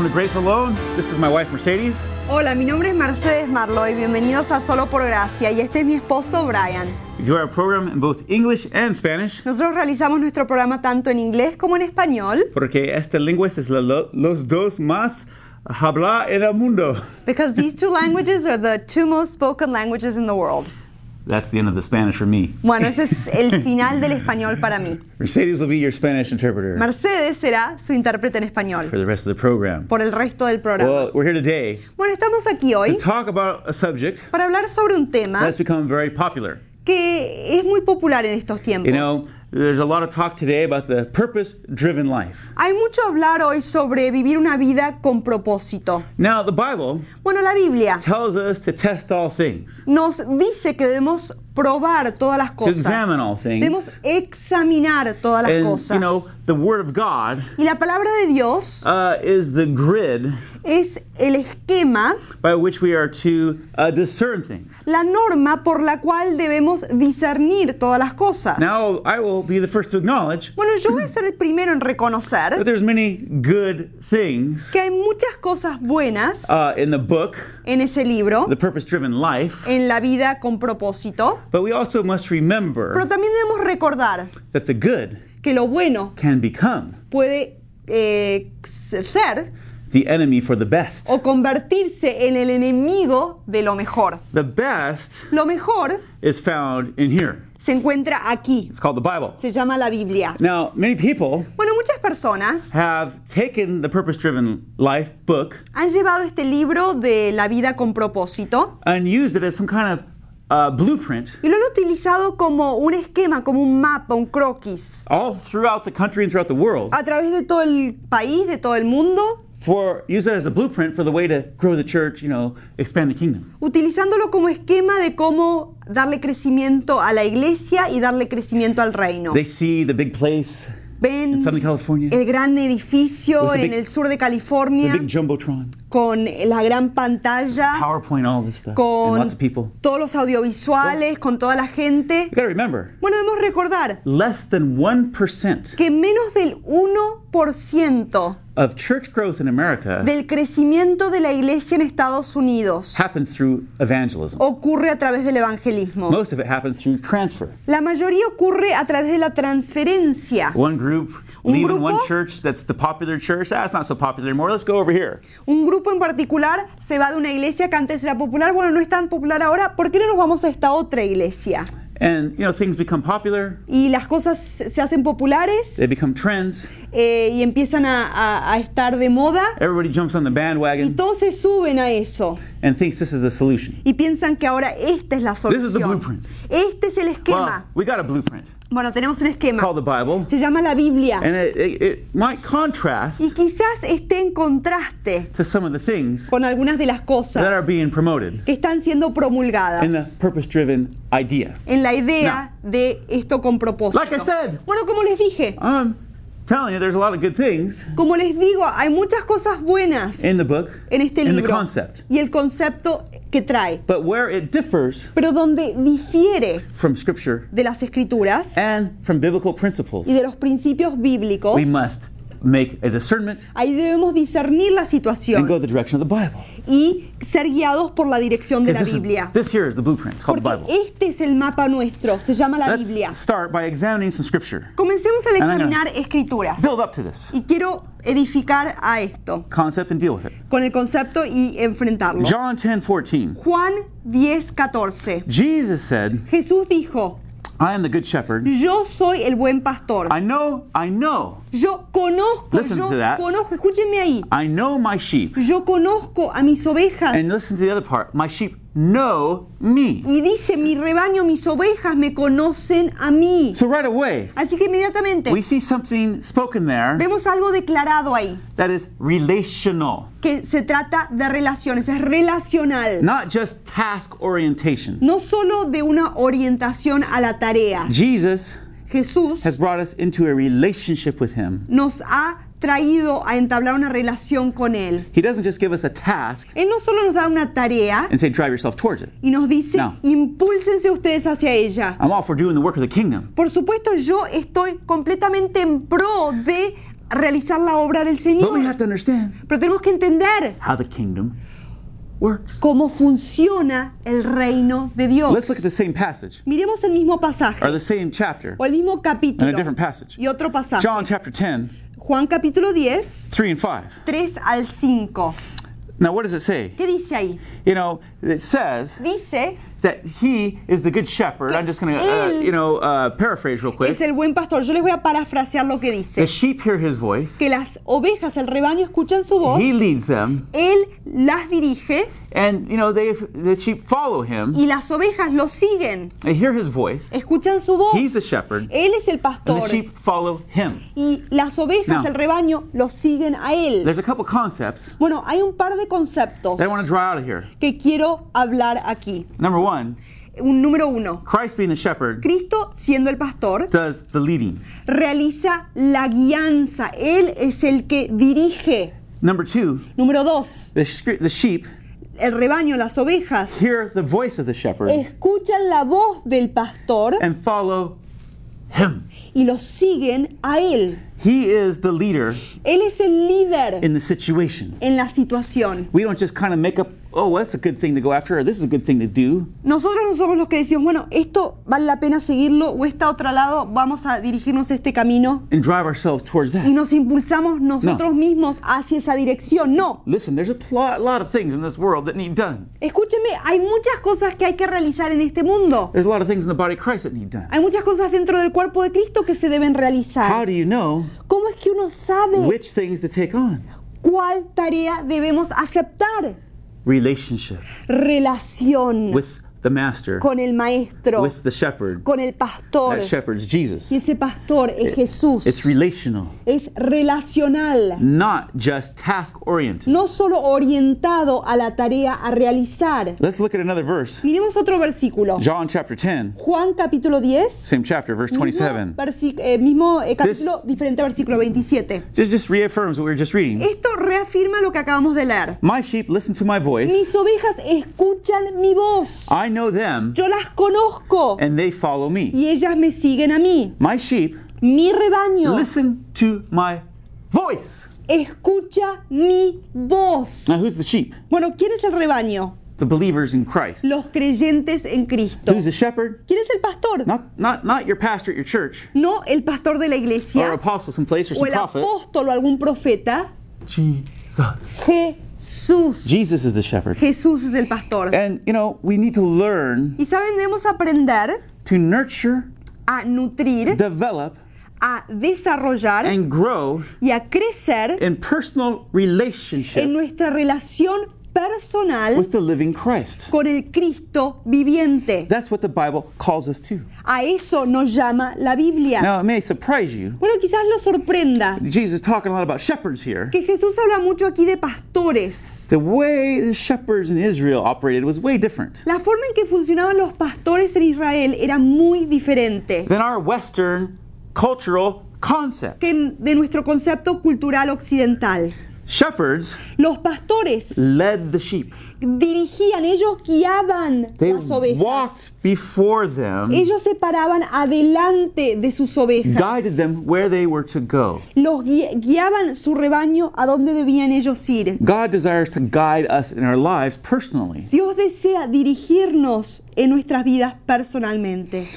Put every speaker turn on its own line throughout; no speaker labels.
Welcome to Grace Alone. This is my wife Mercedes.
Hola, mi nombre es Mercedes Marlo y bienvenidos a Solo por Gracia y este es mi esposo Brian.
We do our program in both English and Spanish
Nosotros realizamos nuestro programa tanto en inglés como en español
porque esta lengua es la- lo- los dos más habla en el mundo.
because these two languages are the two most spoken languages in the world.
That's the end of the Spanish for me.
Bueno, ese es el final del español para mí.
Mercedes will be your Spanish interpreter
Mercedes será su intérprete en español
for the rest of the program.
por el resto del programa.
Well, we're here today
Bueno, estamos aquí
to
hoy
talk about a subject
para hablar sobre un tema
that's become very popular.
que es muy popular en estos
You
tiempos.
know, there's a lot of talk today about the purpose driven life.
Hay mucho hablar hoy sobre vivir una vida con propósito.
Now, the Bible
Bueno, la Biblia
tells us to test all things.
nos dice que debemos probar todas las cosas.
examine all things.
Debemos examinar todas las
And,
cosas.
you know, the Word of God
y la palabra de Dios
uh, is the grid
es el esquema,
by which we are to uh, discern things.
la norma por la cual debemos discernir todas las cosas.
Now, I will be the first to acknowledge
Bueno, yo voy a ser el primero en
that
reconocer
there's many good things
que hay muchas cosas buenas
uh, in the book,
en ese libro,
The Purpose Driven Life,
en la vida con propósito,
but we also must
pero
remember
también debemos recordar
that the good
que lo bueno
can become
puede eh, ser
the enemy for the best.
o convertirse en el enemigo de lo mejor.
The best
Lo mejor
is found in here.
se encuentra aquí,
It's called the Bible.
se llama la Biblia.
Now, many people
Bueno, muchas personas
have taken the Purpose Driven Life book
han llevado este libro de la vida con propósito
and used it as some kind of uh, blueprint
y lo han utilizado como un esquema, como un mapa, un croquis,
all throughout the country and throughout the world
a través de todo el país, de todo el mundo,
for use it as a blueprint for the way to grow the church, you know, expand the kingdom.
utilizándolo como esquema de cómo darle crecimiento a la iglesia y darle crecimiento al reino.
They see the big place
Ven
in Southern California,
el gran edificio en el sur de
the
California
big jumbotron,
con la gran pantalla.
PowerPoint, all this stuff, and
con
lots of people.
todos los audiovisuales, con toda la gente.
You got to remember,
Bueno, debemos recordar
less than one percent
que menos del 1%
of church growth in America
del crecimiento de la iglesia en Estados Unidos
happens through evangelism.
ocurre a través del evangelismo.
Most of it happens through transfer.
La mayoría ocurre a través de la transferencia.
One group
Un
leaving one
grupo-
church that's the popular church. Ah, it's not so popular anymore. Let's go over here.
Un grupo en particular se va de una iglesia que antes era popular, bueno, no es tan popular ahora, ¿por qué no nos vamos a esta otra iglesia?
And you know things become popular.
Y las cosas se hacen populares
They become trends.
eh, y empiezan a, a- a estar de moda
Everybody jumps on the
y
bandwagon
todos se suben a eso.
and thinks this is the solution.
y piensan que ahora esta es la
is the
solución.
blueprint.
Este es el
Well,
esquema.
we got a blueprint.
Bueno, tenemos un esquema.
called the Bible,
Se llama la Biblia.
and it, it, it might contrast
Y quizás esté en contraste
to some of the things
con algunas de las
that are
cosas
being promoted
que están siendo promulgadas
in the purpose-driven idea.
en la idea de esto con propósito.
Like I said.
Bueno, como les dije,
I'm telling you, there's a lot of good things
como les digo, hay muchas cosas buenas
in the book,
en este
in the
libro
concept.
y el concepto que trae,
But where it differs
pero donde difiere
from Scripture
de las escrituras
and from biblical principles,
y de los principios bíblicos,
we must make a discernment
ahí debemos discernir la situación.
and go the direction of the Bible.
y ser guiados por la dirección de la
Because this,
Biblia.
is, this here is the blueprint. It's called the Bible.
este es el mapa nuestro, se llama la
Let's
Biblia.
start by examining some Scripture.
Comencemos al examinar escrituras
Build up to this
y quiero edificar a esto
concept and deal with it.
con el concepto y enfrentarlo.
John 10 14.
Juan 10, 14.
Jesus said,
Jesús dijo,
I am the good shepherd.
yo soy el buen pastor.
I know, I know,
Yo conozco,
Listen
yo
to that.
conozco, escúchenme ahí.
I know my sheep.
Yo conozco a mis ovejas.
And listen to the other part. My sheep know me.
Y dice, mi rebaño, mis ovejas me conocen a mí.
So right away,
Así que inmediatamente
we see something spoken there
vemos algo declarado ahí.
that is relational,
que se trata de relaciones, es relacional.
not just task orientation.
No solo de una orientación a la tarea.
Jesus
Jesús
has brought us into a relationship with him.
nos ha traído a entablar una relación con Él.
He doesn't just give us a task
Él no solo nos da una tarea
and say, drive yourself towards it.
y nos dice,
No.
impúlsense ustedes hacia ella.
I'm all for doing the work of the kingdom.
Por supuesto, yo estoy completamente en pro de realizar la obra del
But we
Señor.
have to understand
Pero tenemos que entender
how the kingdom works.
cómo funciona el reino de Dios.
Let's look at the same passage
Miremos el mismo pasaje
or the same chapter
o el mismo
in a
capítulo
different passage.
y otro pasaje.
John chapter 10,
Juan capítulo 10,
3 and 5.
3 al 5.
Now, what does it say?
¿Qué dice ahí?
You know, it says
Dice,
that he is the good shepherd. I'm just going to, uh, you know, uh, paraphrase real quick.
es el buen pastor. Yo les voy a parafrasear lo que
The
dice.
sheep hear his voice.
Que las ovejas, el rebaño, escuchan su voz.
He leads them,
Él las dirige
and you know they the sheep follow him.
y las ovejas lo siguen.
They hear his voice.
Escuchan su voz.
He's the shepherd,
Él es el
and
pastor.
the sheep follow him.
Y las ovejas, el rebaño, lo siguen a él.
There's a couple concepts
Bueno, hay un par de conceptos
that I want to draw out of here.
que quiero hablar aquí.
Number one,
Un número uno.
Christ being the shepherd
Cristo, siendo el pastor,
does the leading.
realiza la guianza. Él es el que dirige.
Number two,
Número dos.
the, the sheep
El rebaño, las ovejas,
hear the voice of the shepherd
escuchan la voz del pastor
and follow him.
y lo siguen a él.
He is the leader
Él es el líder
in the situation.
en la situación.
We don't just kind of make up, oh, well, that's a good thing to go after, or this is a good thing to do.
Nosotros no somos los que decimos, bueno, esto vale la pena seguirlo o esta otro lado, vamos a dirigirnos a este camino
and drive ourselves towards
y
that.
nos impulsamos nosotros mismos hacia esa dirección. No,
Listen, there's a pl- lot of things in this world that need done.
escúcheme, hay muchas cosas que hay que realizar en este mundo.
There's a lot of things in the body of Christ that need done.
Hay muchas cosas dentro del cuerpo de Cristo que se deben
How
realizar.
do you know
¿Cómo es que uno sabe
which things to take on?
cuál tarea debemos aceptar?
Relationship
Relación
with the master,
con el maestro,
with the shepherd.
con el pastor.
That shepherd's Jesus.
Y ese pastor es Jesús.
It's relational,
Es relacional.
not just task oriented.
no solo orientado a la tarea a realizar.
Let's look at another verse.
Miremos otro versículo.
John chapter 10,
Juan capítulo 10,
same chapter, verse
mismo,
27.
versi- eh, mismo, eh, capítulo, diferente versículo 27.
Just, just reaffirms what we were just reading.
Esto reafirma lo que acabamos de leer.
My sheep listen to my voice.
Mis ovejas escuchan mi voz.
I know them,
Yo las conozco
and they follow me.
y ellas me siguen a mí.
My sheep
Mi rebaño
listen to my voice.
escucha mi voz.
Now, who's the sheep?
Bueno, ¿quién es el rebaño?
The believers in Christ.
Los creyentes en Cristo.
Who's the shepherd?
¿Quién es el pastor?
Not, not, not your pastor at your church
No el pastor de la
or
iglesia
apostle someplace or
o
some
el
prophet.
apóstol o algún profeta.
Jesus.
Jesús.
Jesus is the shepherd.
Jesús es el pastor.
And, you know, we need to learn
Y saben, debemos aprender
to nurture,
a nutrir,
develop,
a desarrollar
and grow
y a crecer
in personal relationship en
nuestra relación personal
with the living Christ.
con el Cristo viviente.
That's what the Bible calls us to.
A eso nos llama la Biblia.
Now, it may surprise you.
Bueno, quizás lo sorprenda
Jesus is talking a lot about shepherds here.
que Jesús habla mucho aquí de pastores.
The way the shepherds in Israel operated was way different
La forma en que funcionaban los pastores en Israel era muy diferente
than our Western cultural concept.
que de nuestro concepto cultural occidental.
Shepherds
Los pastores
led the sheep.
dirigían, ellos guiaban
They
las ovejas.
walked before them,
Ellos se paraban adelante de sus ovejas.
guided them where they were to go.
Los gui- guiaban su rebaño a donde debían ellos ir.
God desires to guide us in our lives personally.
Dios desea dirigirnos en nuestras vidas personalmente.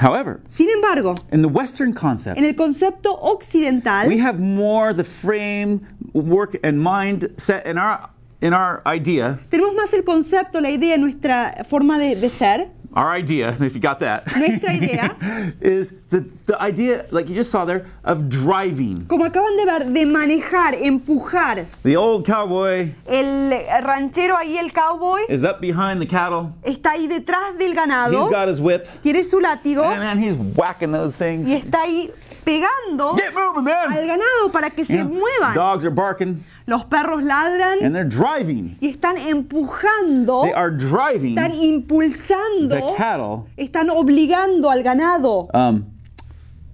However,
Sin embargo,
in the Western concept,
en el concepto occidental
we have more the frame, work, and mind set in our in our idea,
tenemos más el concepto, la idea, nuestra forma de, de ser.
Our idea, if you got that,
Nuestra idea.
is the, the idea, like you just saw there, of driving.
Como acaban de ver, de manejar, empujar.
The old cowboy
El ranchero ahí, el cowboy,
is up behind the cattle.
está ahí detrás del
He's
ganado,
got his whip.
tiene su látigo
And man, he's whacking those things.
y está ahí pegando
Get moving, man!
al ganado para que se
Yeah.
muevan.
Dogs are barking
Los perros ladran
and they're driving.
y están empujando,
They are driving
están
the
impulsando,
cattle
están obligando al ganado.
um,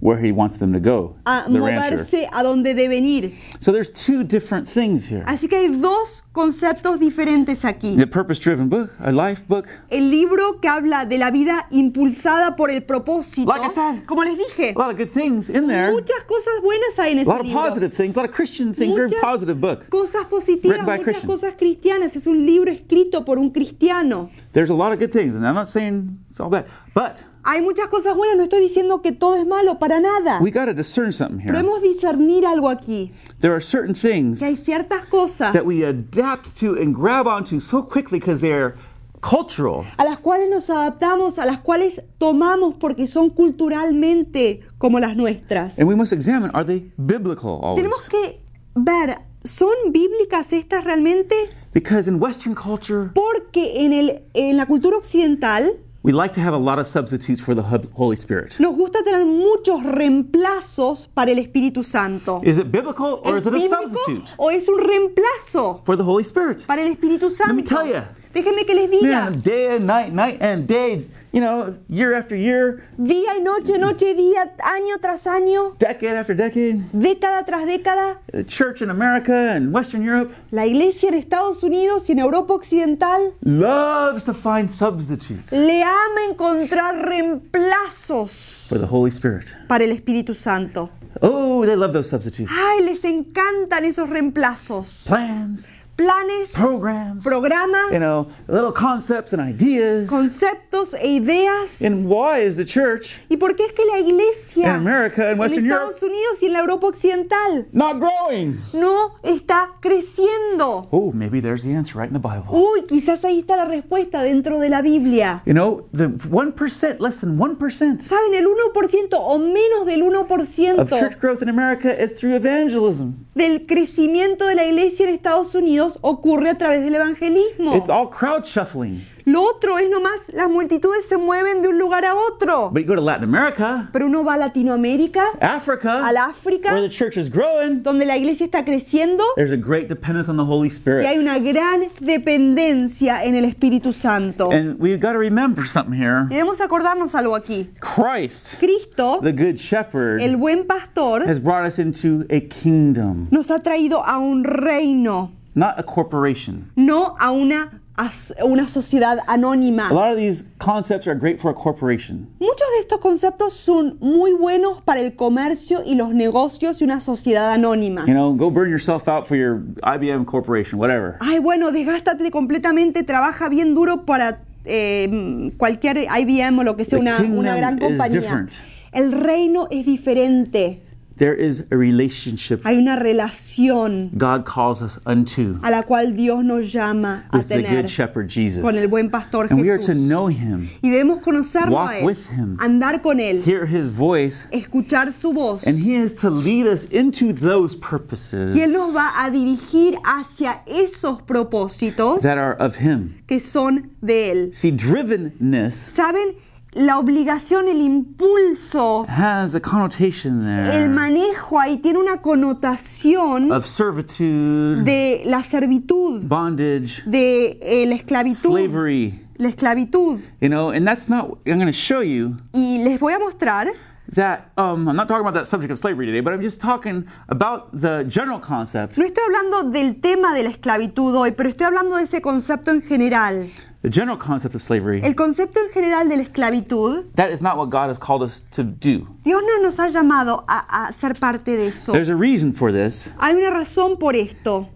where he wants them to go,
a
the rancher.
a donde deben ir.
So there's two different things here.
Así que hay dos conceptos diferentes aquí.
The purpose-driven book, a life book,
El libro que habla de la vida impulsada por el propósito.
Like I said.
Como les dije,
a lot of good things in there,
muchas cosas buenas hay en
a
ese
lot of
libro.
positive things, a lot of Christian things. Very
Muchas
positive book.
Cosas positivas,
a
muchas
Christian.
cosas cristianas. Es un libro escrito por un cristiano.
There's a lot of good things, and I'm not saying it's all bad, but
Hay muchas cosas buenas, no estoy diciendo que todo es malo, para nada.
we got to discern something here.
Podemos discernir algo aquí.
There are certain things
Que hay ciertas cosas
that we adapt to and grab onto so quickly because they're cultural.
a las cuales nos adaptamos, a las cuales tomamos porque son culturalmente como las nuestras.
And we must examine are they biblical
Tenemos que ver, ¿son bíblicas estas realmente?
Because in Western culture,
Porque en, el, en la cultura occidental
we like to have a lot of substitutes for the Holy Spirit.
nos gusta tener muchos reemplazos para el Espíritu Santo.
Is it biblical or is it a substitute
o es un reemplazo
for the Holy Spirit?
para el Espíritu Santo?
Let me tell you.
Déjenme que les diga.
Man, day and night, night and day, you know, year after year,
Día y noche, noche y día, año tras año,
decade after decade,
década tras década,
the church in America and Western Europe
la iglesia en Estados Unidos y en Europa Occidental
loves to find substitutes
le ama encontrar reemplazos
for the Holy Spirit.
para el Espíritu Santo.
Oh, they love those substitutes.
Ay, les encantan esos reemplazos.
Plans,
Planes,
programs,
programas,
you know, little concepts and ideas.
conceptos e ideas.
And why is the church
¿Y por qué es que la iglesia
in America and
en
Western Europe
Estados Unidos y en la Europa Occidental
not growing?
no está creciendo?
Oh, maybe there's the answer right in the Bible.
Uy, quizás ahí está la respuesta dentro de la Biblia.
You know, the 1%, less than 1%
¿Saben? El 1% o menos del
of
1%
church growth in America is through evangelism.
del crecimiento de la iglesia en Estados Unidos ocurre a través del evangelismo.
It's all crowd shuffling.
Lo otro es nomás, las multitudes se mueven de un lugar a otro.
But you go to Latin America,
Pero uno va a Latinoamérica,
Africa,
al África,
where the church is growing,
donde la iglesia está creciendo
there's a great dependence on the Holy
y hay
Spirit.
una gran dependencia en el Espíritu Santo.
And we've got to remember something here.
Debemos acordarnos algo aquí.
Christ,
Cristo,
the Good Shepherd,
el buen pastor,
has brought us into a kingdom,
nos ha traído a un reino,
not a corporation.
no a una, a una sociedad
A
anónima.
lot of these concepts are great for a corporation.
Muchos de estos conceptos son muy buenos para el comercio y los negocios y una sociedad anónima.
You know, go burn yourself out for your IBM corporation, whatever.
Ay, bueno, desgástate completamente, trabaja bien duro para eh, cualquier IBM o lo que sea, una, una gran compañía. El reino es diferente.
There is a relationship
Hay una relación
God calls us unto
a la cual Dios nos llama a
with the
tener
Good Shepherd Jesus.
con el buen pastor
And we are to
Jesús.
know Him,
Y debemos conocerlo
Walk
a él,
with him.
andar con él,
hear His voice,
escuchar su voz.
and He is to lead us into those
Y Él
purposes
nos va a dirigir hacia esos propósitos
that are of Him.
que son de Él.
See, drivenness
¿Saben? La obligación, el impulso,
has a connotation
el
there
manejo ahí tiene una connotación
of servitude,
de la servitud,
bondage,
de eh, la esclavitud.
slavery.
La esclavitud.
You know, and that's not. I'm going to show you
Y les voy a mostrar
that. Um, I'm not talking about that subject of slavery today, but I'm just talking about the general concept.
No estoy hablando del tema de la esclavitud hoy, pero estoy hablando de ese concepto en general.
The general concept of slavery.
El concepto en general de la esclavitud,
That is not what God has called us to do.
Dios no nos ha llamado a, a ser parte de eso.
There's a reason for this.
Hay una razón por esto,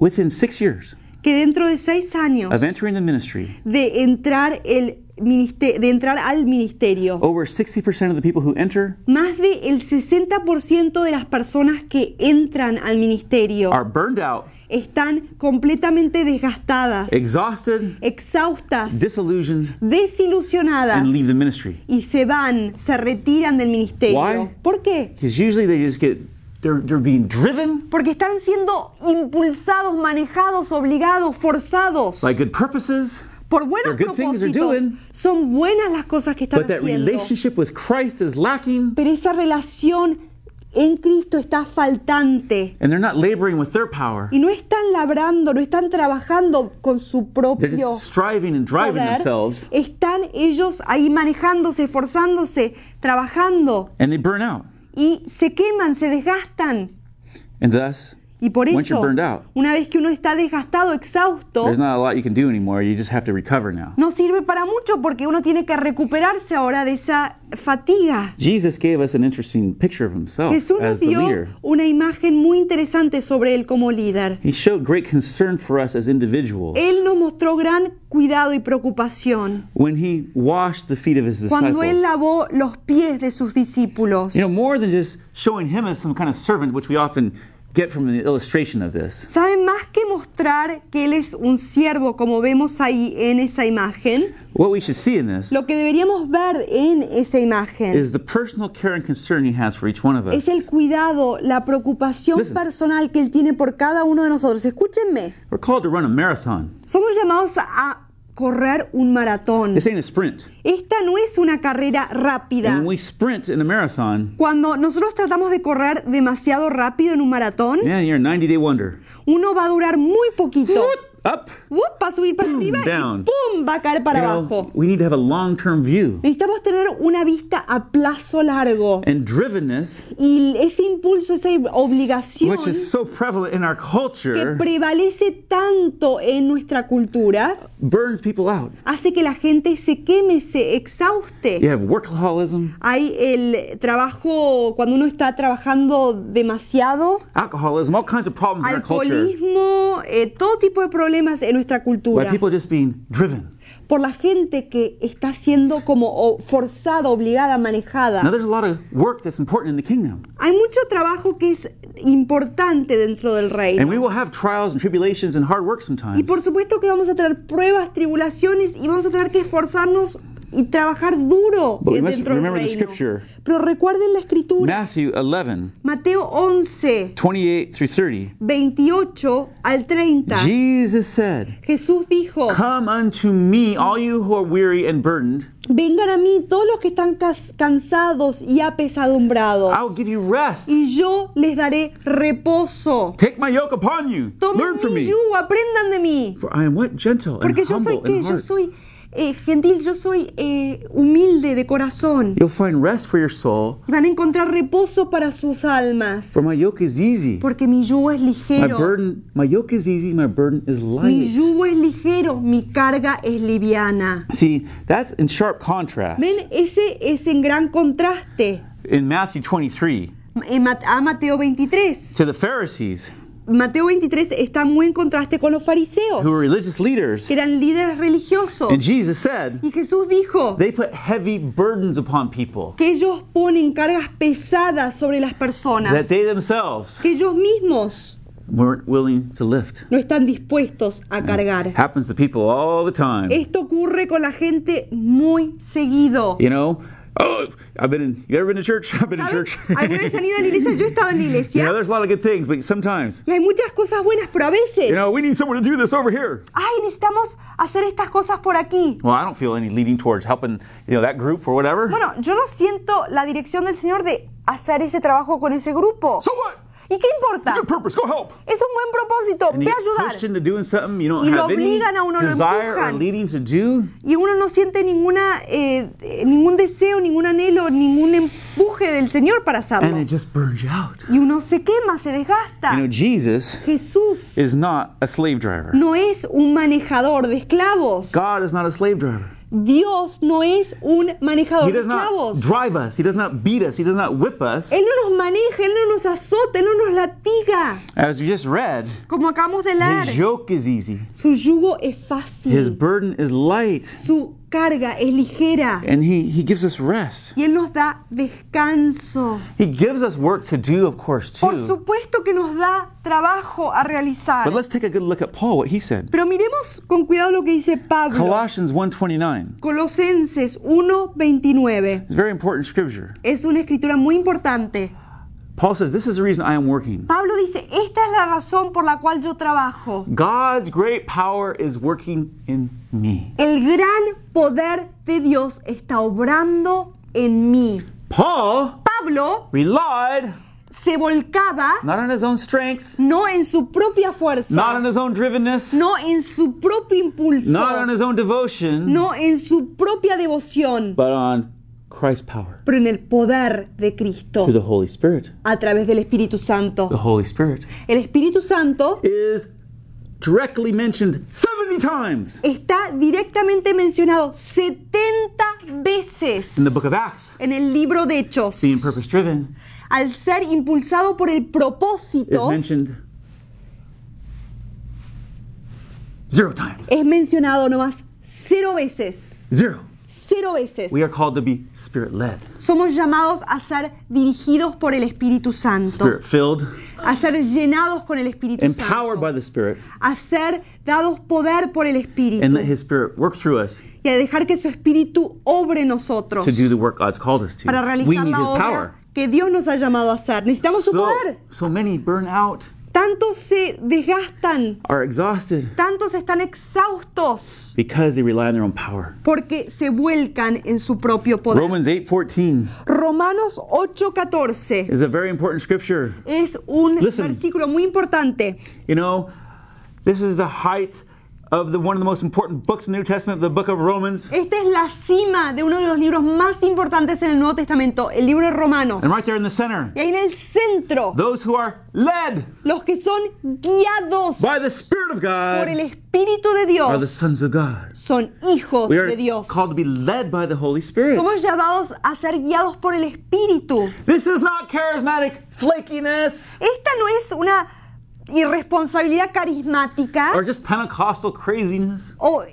Within six years
que dentro de seis años
of entering the ministry,
de entrar, el de entrar al ministerio,
over 60% of the people who enter
más de el 60% de las personas que entran al ministerio
are burned out,
están completamente desgastadas,
exhausted,
exhaustas,
disillusioned,
desilusionadas
and leave the ministry.
y se van, se retiran del ministerio.
Why?
¿Por qué?
Usually they just get, they're, they're being driven
Porque están siendo impulsados, manejados, obligados, forzados
by good purposes,
por buenos propósitos.
doing,
Son buenas las cosas que están
but that
haciendo.
relationship with Christ is lacking.
Pero esa relación en Cristo está faltante
and they're not laboring with their power.
y no están labrando, no están trabajando con su
They're
propio
just striving and driving
poder,
themselves,
están ellos ahí manejándose, esforzándose, trabajando
and they burn out.
y se queman, se desgastan.
And thus,
Y por eso,
burned out,
una vez que uno está desgastado, exhausto, no sirve para mucho porque uno tiene que recuperarse ahora de esa fatiga.
Jesus gave us an interesting picture of himself
Jesús nos dio una imagen muy interesante sobre él como líder.
He showed great concern for us as individuals
Él nos mostró gran cuidado y preocupación
when he washed the feet of his
cuando él
disciples.
lavó los pies de sus discípulos.
You know, more than just showing him as some kind of servant, which we often get from the illustration of this.
¿Saben más que mostrar que él es un siervo como vemos ahí en esa imagen?
What we should see in this
Lo que deberíamos ver en esa imagen
is the personal care and concern he has for each one of us.
es el cuidado, la preocupación
Listen.
personal que él tiene por cada uno de nosotros. Escúchenme,
We're called to run a marathon.
somos llamados a correr un maratón.
This ain't a sprint.
Esta no es una carrera rápida.
And when we sprint in a marathon,
Cuando nosotros tratamos de correr demasiado rápido en un maratón,
you're a 90 day wonder.
uno va a durar muy poquito.
Up.
¡Up! va a subir para
Boom,
arriba
down.
y ¡pum! va a caer para
You know,
abajo.
we need to have a long term view.
Necesitamos tener una vista a plazo largo.
And drivenness,
Y ese impulso, esa obligación
which is so prevalent in our
que
culture,
prevalece tanto en nuestra cultura,
burns people out.
hace que la gente se queme, se exhauste.
You have workaholism,
Hay el trabajo, cuando uno está trabajando demasiado,
alcoholism, all kinds of problems in our culture
alcoholismo, eh, todo tipo de problemas en nuestra
by
cultura.
people just being driven.
Por la gente que está siendo como forzada, obligada,
Now,
manejada.
there's a lot of work that's important in the kingdom.
Hay mucho trabajo que es importante dentro del
And
reino.
we will have trials and tribulations and hard work
Y por supuesto que vamos a tener pruebas, tribulaciones y vamos a tener que esforzarnos y trabajar duro dentro del reino.
scripture.
Pero recuerden la escritura,
Matthew 11,
Mateo 11,
28 through 30.
28 al 30.
Jesus said,
Jesús dijo,
Come unto me, all you who are weary and burdened.
vengan a mí todos los que están cansados y apesadumbrados,
I will give you rest.
y yo les daré reposo.
Take my yoke upon you.
Tomen
Learn from me.
yugo, aprendan de mí.
For I am what? Gentle and
Porque yo soy
humble
que
in
yo soy eh, gentil, yo soy eh, humilde de corazón.
You'll find rest for your soul.
Van a encontrar reposo para sus almas.
For my yoke is easy.
Porque mi yugo es
My
ligero.
burden, my yoke is easy. My burden is
Mi
light.
yugo es ligero, mi carga es liviana.
See, that's in sharp contrast.
Ven, ese es en gran contraste
In Matthew 23,
en Mateo 23.
to the Pharisees,
Mateo 23 está muy en contraste con los fariseos,
who were religious leaders,
que eran líderes religiosos.
and Jesus said,
Y Jesús dijo
they put heavy burdens upon people
que ellos ponen cargas pesadas sobre las personas,
that they themselves
que ellos mismos
weren't willing to lift.
no están dispuestos a cargar.
Happens to people all the time.
Esto ocurre con la gente muy seguido.
You know, oh, I've been in. You ever been to church? I've been in church.
¿Alguna han ido a la iglesia? Yo he estado en la
you know,
iglesia
there's a lot of good things, but sometimes,
y hay muchas cosas buenas, pero a veces,
you know, we need someone to do this over here.
ay, necesitamos hacer estas cosas por aquí.
Well, I don't feel any leading towards helping, you know, that group or whatever.
Bueno, yo no siento la dirección del Señor de hacer ese trabajo con ese grupo.
So what?
¿Y qué importa?
Purpose. Go help.
Es un buen propósito,
And
ve a ayudar.
you don't
Y lo obligan a uno, lo empujan.
leading to do.
Y uno no siente ninguna, eh, ningún deseo, ningún anhelo, ningún empuje del Señor para
And
hacerlo.
it just burns you out.
Y uno se quema, se desgasta.
You know, Jesus
Jesús
is not a slave driver.
no es un manejador de esclavos.
God is not a slave driver.
Dios no es un manejador
He
de
does not
esclavos.
drive us. He does not beat us. He does not whip us.
Él no nos maneja, Él no nos azota, Él no nos latiga.
As we just read,
Como acabamos de leer,
his yoke is easy.
su yugo es
His
fácil,
burden is light.
su carga es ligera
And he, he gives us rest.
y Él nos da descanso.
He gives us work to do, of course,
Por
too.
supuesto que nos da trabajo a realizar.
But let's take a good look at Paul, what he said.
Pero miremos con cuidado lo que dice Pablo.
Colossians 1.29.
Colosenses 1:29.
It's very important scripture.
Es una escritura muy importante.
Paul says, This is the reason I am working.
Pablo dice, esta es la razón por la cual yo trabajo.
God's great power is working in me.
El gran poder de Dios está obrando en mí.
Paul
Pablo
relied
se volcaba
not on his own strength,
no en su propia fuerza,
not on his own drivenness,
no en su propio impulso,
not on his own devotion,
no en su propia devoción,
but on Christ's power
pero en el poder de Cristo
through the Holy Spirit.
a través del Espíritu Santo.
The Holy Spirit
El Espíritu Santo
is directly mentioned 70 times
está directamente mencionado 70 veces
in the book of Acts.
en el libro de Hechos.
Being purpose driven
Al ser impulsado por el
is
propósito,
mentioned zero times.
es mencionado nomás cero veces.
Zero.
Cero veces.
We are called to be spirit led,
Somos llamados a ser dirigidos por el Espíritu Santo,
spirit filled,
a ser llenados con el Espíritu
empowered by
Santo,
the Spirit,
a ser dados poder por el Espíritu
and let His Spirit work through us
y a dejar que su Espíritu obre nosotros
to do the work God's called us to.
para
We
realizar
need
la
His
obra
power.
que Dios nos ha llamado a hacer. Necesitamos su poder.
so many burn out,
Tantos se desgastan,
are exhausted
tantos están exhaustos
because they rely on their own power.
porque se vuelcan en su propio poder.
Romans 8:14
Romanos 8:14
is a very important scripture.
es un
Listen.
versículo muy importante.
You know, this is the height of the one of the most important books in the New Testament, the book of Romans.
Esta es la cima de uno de los libros más importantes en el Nuevo Testamento, el libro de Romanos.
And right there in the center,
Y ahí en el centro,
those who are led
los que son guiados
by the Spirit of
por el
God
Espíritu de
are the
Dios
sons of God.
son hijos
We
de
are
Dios.
called to be led by the Holy Spirit.
Somos llamados a ser guiados por el Espíritu.
This is not charismatic flakiness
Esta no es una irresponsabilidad carismática
or just Pentecostal craziness.
o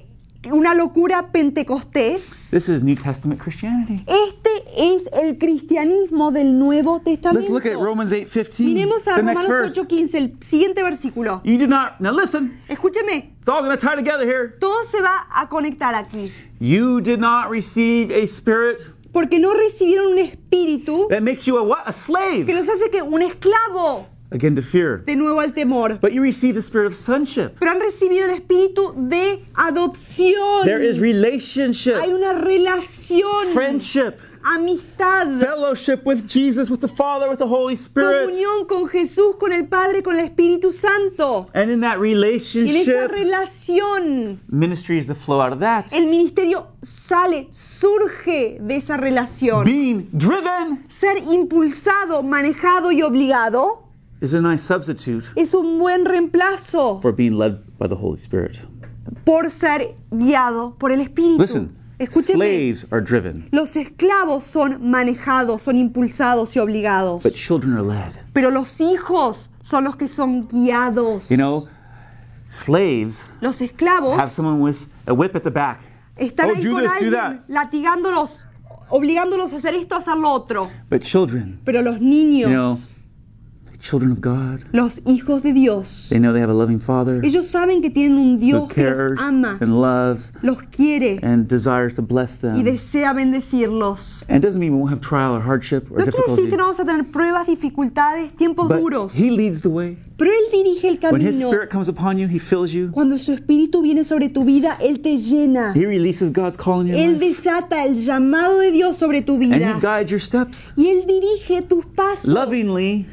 una locura pentecostés.
This is New Testament Christianity.
Este es el cristianismo del Nuevo
Let's
Testamento.
look at Romans 8:15.
Miremos a
The
Romanos
verse.
8:15, el siguiente versículo.
You do not now listen.
Escúcheme,
It's all going to tie together here.
todo se va a conectar aquí.
You did not receive a spirit
Porque no recibieron un espíritu
that makes you a what? A
que
slave
los hace que un esclavo
again to fear.
de nuevo al temor.
But you received the spirit of sonship.
Pero han recibido el espíritu de adopción.
There is relationship,
Hay una relación,
friendship,
amistad,
fellowship with Jesus, with the Father, with the Holy Spirit.
comunión con Jesús, con el Padre, con el Espíritu Santo.
And in that
Y en esa
relationship,
relación,
ministry is to flow out of that.
el ministerio sale, surge de esa relación.
Being driven
Ser impulsado, manejado y obligado
is a nice substitute
es un buen reemplazo
for being led by the Holy Spirit.
por ser guiado por el Espíritu.
Listen,
Escúcheme.
slaves are driven,
Los esclavos son manejados, son impulsados y obligados.
but children are led.
Pero los hijos son los que son guiados.
You know, slaves
Los esclavos
have someone with a whip at the back.
están
Oh,
ahí
do
con
this, do
alguien
that.
latigándolos, obligándolos a hacer esto, a hacer lo otro.
But children,
Pero los niños,
you know, children of God,
los hijos de Dios,
they know they have a loving Father
ellos saben que tienen un Dios que los ama,
and loves
los quiere
and desires to bless
y
them.
desea bendecirlos.
And it doesn't mean we won't have trial or hardship or
No quiere decir
difficulty.
que no vamos a tener pruebas, dificultades, tiempos
But
duros,
He leads the way.
pero Él dirige el
When His
camino.
Spirit comes upon you, He fills you.
Cuando su espíritu viene sobre tu vida, Él te llena.
He releases God's call in your
Él
life.
desata el llamado de Dios sobre tu
And He
vida.
guides your steps
Y Él dirige tus pasos
lovingly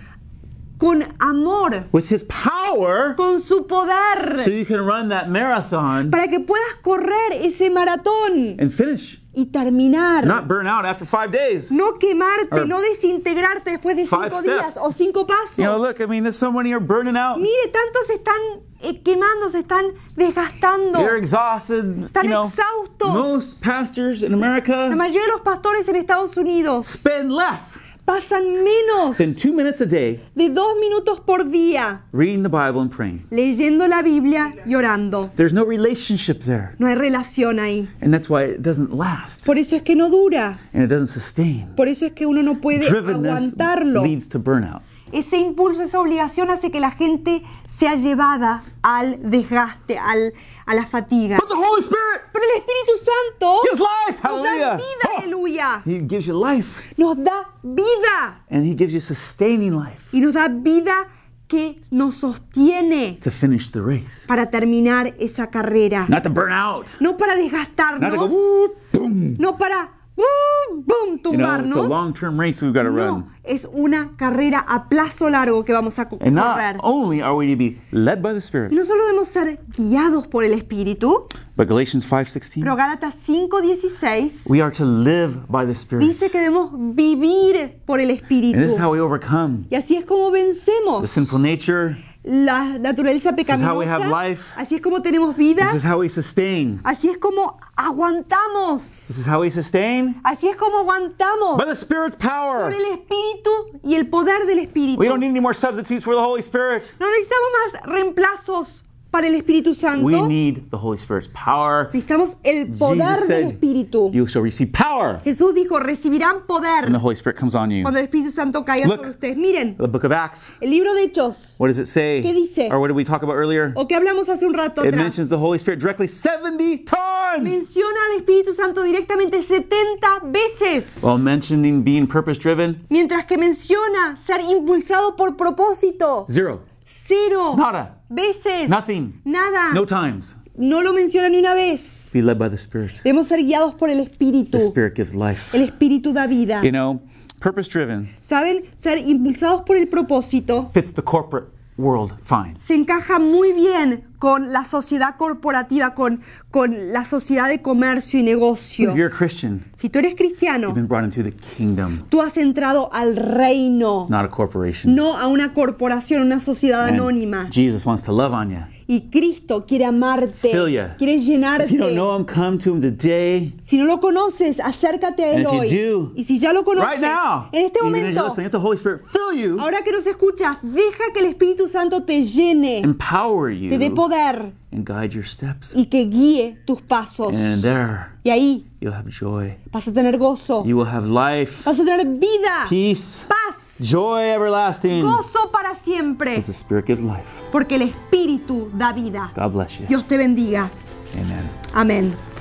con amor,
with His power
con su
so
poder,
you can run that marathon
para que puedas correr ese maratón
and finish.
y terminar.
Not burn out after five days.
No quemarte,
Or
no desintegrarte después de cinco
steps.
días o cinco pasos.
You know, look, I mean, there's so many are burning out.
Mire, tantos están eh, quemando, se están desgastando.
They're exhausted.
Están
you know,
exhaustos.
most pastors in
La
America
mayoría de los pastores en Estados Unidos
spend less
pasan menos
than two minutes a day
de dos minutos por día
reading the Bible and praying.
leyendo la Biblia y orando.
There's no relationship there.
No hay relación ahí.
And that's why it doesn't last
Por eso es que no dura.
and it doesn't sustain.
Por eso es que uno no puede
Drivenness
aguantarlo.
leads to burnout.
Ese impulso, esa obligación hace que la gente sea llevada al desgaste, al, a la fatiga.
But the Holy Spirit
Pero el Espíritu Santo
gives life.
nos da vida,
Oh,
aleluya.
he gives you life
Nos da vida.
and He gives you sustaining life
Y nos da vida que nos sostiene
to finish the race.
para terminar esa carrera.
Not to burn out.
No para
Not to go,
desgastarnos,
"Woo, boom.
no para ¡boom!
know, it's a
tumbarnos.
long-term race we've got to run.
no, es una carrera a plazo largo que vamos a
And
correr.
not only are we to be led by the
Y
Spirit,
no solo debemos ser guiados por el Espíritu,
but Galatians 5:16,
pero Gálatas 5:16
we are to live by the Spirit.
dice que debemos vivir por el
And this is
Espíritu.
how we overcome
Y así es como
the
vencemos
sinful nature.
La naturaleza
is how we have
pecaminosa.
life.
Así es como tenemos vida.
This is how we sustain.
Así es como aguantamos.
This is how we sustain
Así es como aguantamos
by the Spirit's
por
power.
el Espíritu y el poder del Espíritu.
We don't need any more substitutes for the Holy Spirit.
No necesitamos más reemplazos para el Espíritu Santo.
We need the Holy Spirit's power.
Necesitamos el poder
Jesus
del
said,
Espíritu.
You shall receive power
Jesús dijo, recibirán poder
when the Holy Spirit comes on you.
cuando el Espíritu Santo caiga
Look.
sobre ustedes. Miren,
The book of Acts.
el libro de Hechos,
What does it say?
¿Qué dice?
Or what did we talk about earlier?
o que hablamos hace un rato
It
atrás,
mentions the Holy Spirit directly 70 times
menciona al Espíritu Santo directamente 70 veces,
while mentioning being purpose driven.
mientras que menciona ser impulsado por propósito.
Zero.
Cero
Nada.
veces.
Nothing.
Nada.
No times.
No lo menciona ni una vez.
Be led by the Spirit.
Debemos ser guiados por el Espíritu.
The Spirit gives life.
El Espíritu da vida.
You know, purpose driven
¿Saben? Ser impulsados por el propósito
fits the corporate world fine.
se encaja muy bien con la sociedad corporativa, con, con la sociedad de comercio y negocio.
If you're a Christian,
Si tú eres cristiano,
you've been brought into the kingdom,
tú has entrado al reino,
not a corporation.
no a una corporación, una sociedad
And
anónima.
Jesus wants to love on you.
Y Cristo quiere amarte, quiere
If you don't
llenarte.
know Him, come to Him today.
Si no lo conoces, acércate a Él
And if
hoy.
you do,
y si ya lo conoces,
Right now,
en este momento,
listening, let the Holy Spirit fill you,
ahora que nos escuchas, deja que el Espíritu Santo te llene,
empower
te dé
you,
poder
and guide your steps.
y que guíe tus pasos.
And there,
Y ahí
you'll have joy.
vas a tener gozo,
You will have life,
vas a tener vida,
peace,
paz,
joy everlasting.
gozo para siempre,
Because the Spirit gives life.
porque el Espíritu da vida.
God bless you.
Dios te bendiga.
Amen.
Amén.